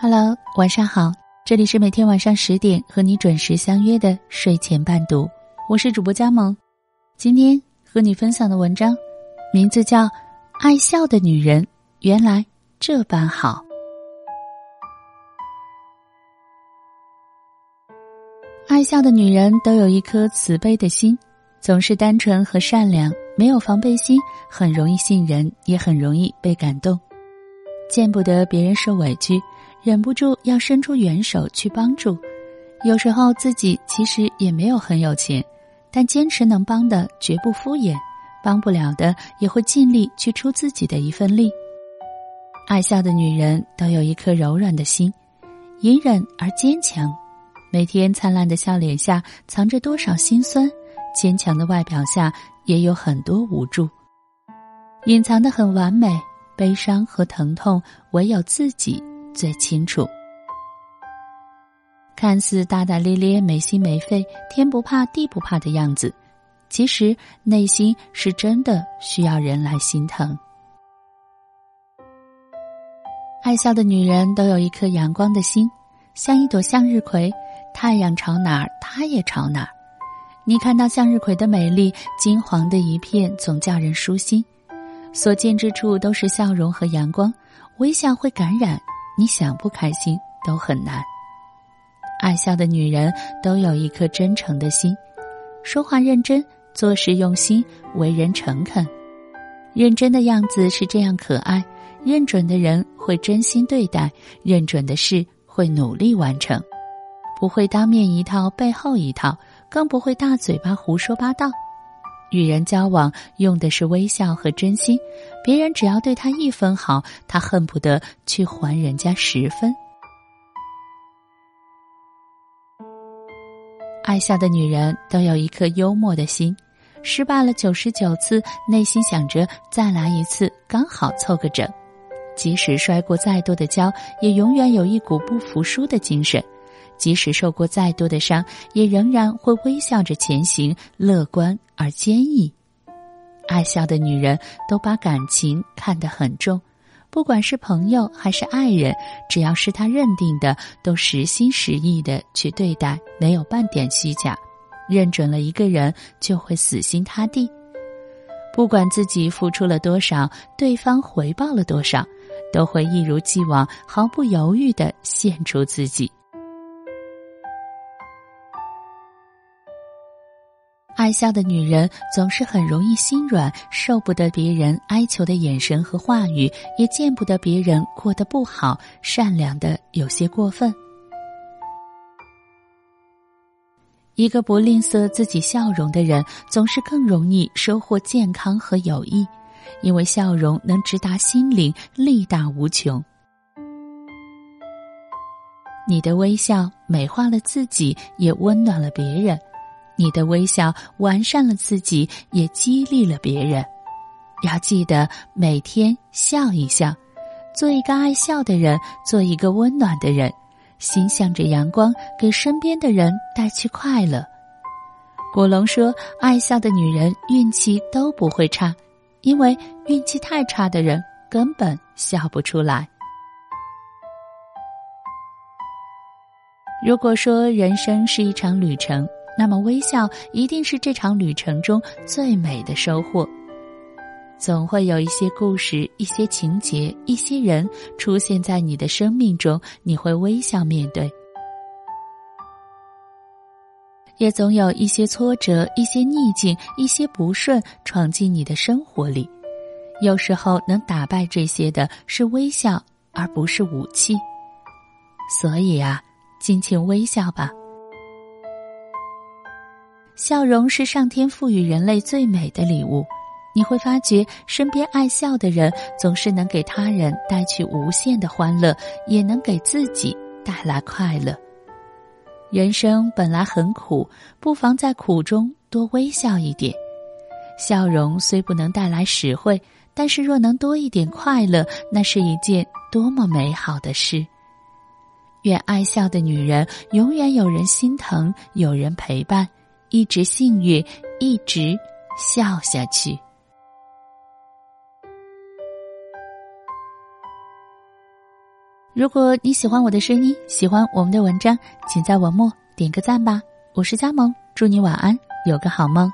Hello，晚上好，这里是每天晚上十点和你准时相约的睡前伴读，我是主播佳萌。今天和你分享的文章，名字叫《爱笑的女人原来这般好》。爱笑的女人都有一颗慈悲的心，总是单纯和善良，没有防备心，很容易信任，也很容易被感动。见不得别人受委屈，忍不住要伸出援手去帮助。有时候自己其实也没有很有钱，但坚持能帮的绝不敷衍，帮不了的也会尽力去出自己的一份力。爱笑的女人都有一颗柔软的心，隐忍而坚强。每天灿烂的笑脸下藏着多少心酸，坚强的外表下也有很多无助，隐藏的很完美。悲伤和疼痛，唯有自己最清楚。看似大大咧咧、没心没肺、天不怕地不怕的样子，其实内心是真的需要人来心疼。爱笑的女人都有一颗阳光的心，像一朵向日葵，太阳朝哪儿，她也朝哪儿。你看到向日葵的美丽，金黄的一片，总叫人舒心。所见之处都是笑容和阳光，微笑会感染，你想不开心都很难。爱笑的女人都有一颗真诚的心，说话认真，做事用心，为人诚恳。认真的样子是这样可爱，认准的人会真心对待，认准的事会努力完成，不会当面一套背后一套，更不会大嘴巴胡说八道。与人交往用的是微笑和真心，别人只要对他一分好，他恨不得去还人家十分。爱笑的女人都有一颗幽默的心，失败了九十九次，内心想着再来一次，刚好凑个整。即使摔过再多的跤，也永远有一股不服输的精神。即使受过再多的伤，也仍然会微笑着前行，乐观而坚毅。爱笑的女人都把感情看得很重，不管是朋友还是爱人，只要是他认定的，都实心实意的去对待，没有半点虚假。认准了一个人，就会死心塌地，不管自己付出了多少，对方回报了多少，都会一如既往，毫不犹豫的献出自己。爱笑的女人总是很容易心软，受不得别人哀求的眼神和话语，也见不得别人过得不好，善良的有些过分。一个不吝啬自己笑容的人，总是更容易收获健康和友谊，因为笑容能直达心灵，力大无穷。你的微笑美化了自己，也温暖了别人。你的微笑完善了自己，也激励了别人。要记得每天笑一笑，做一个爱笑的人，做一个温暖的人，心向着阳光，给身边的人带去快乐。古龙说：“爱笑的女人运气都不会差，因为运气太差的人根本笑不出来。”如果说人生是一场旅程，那么，微笑一定是这场旅程中最美的收获。总会有一些故事、一些情节、一些人出现在你的生命中，你会微笑面对；也总有一些挫折、一些逆境、一些不顺闯进你的生活里。有时候，能打败这些的是微笑，而不是武器。所以啊，尽情微笑吧。笑容是上天赋予人类最美的礼物，你会发觉身边爱笑的人总是能给他人带去无限的欢乐，也能给自己带来快乐。人生本来很苦，不妨在苦中多微笑一点。笑容虽不能带来实惠，但是若能多一点快乐，那是一件多么美好的事。愿爱笑的女人永远有人心疼，有人陪伴。一直幸运，一直笑下去。如果你喜欢我的声音，喜欢我们的文章，请在文末点个赞吧。我是佳萌，祝你晚安，有个好梦。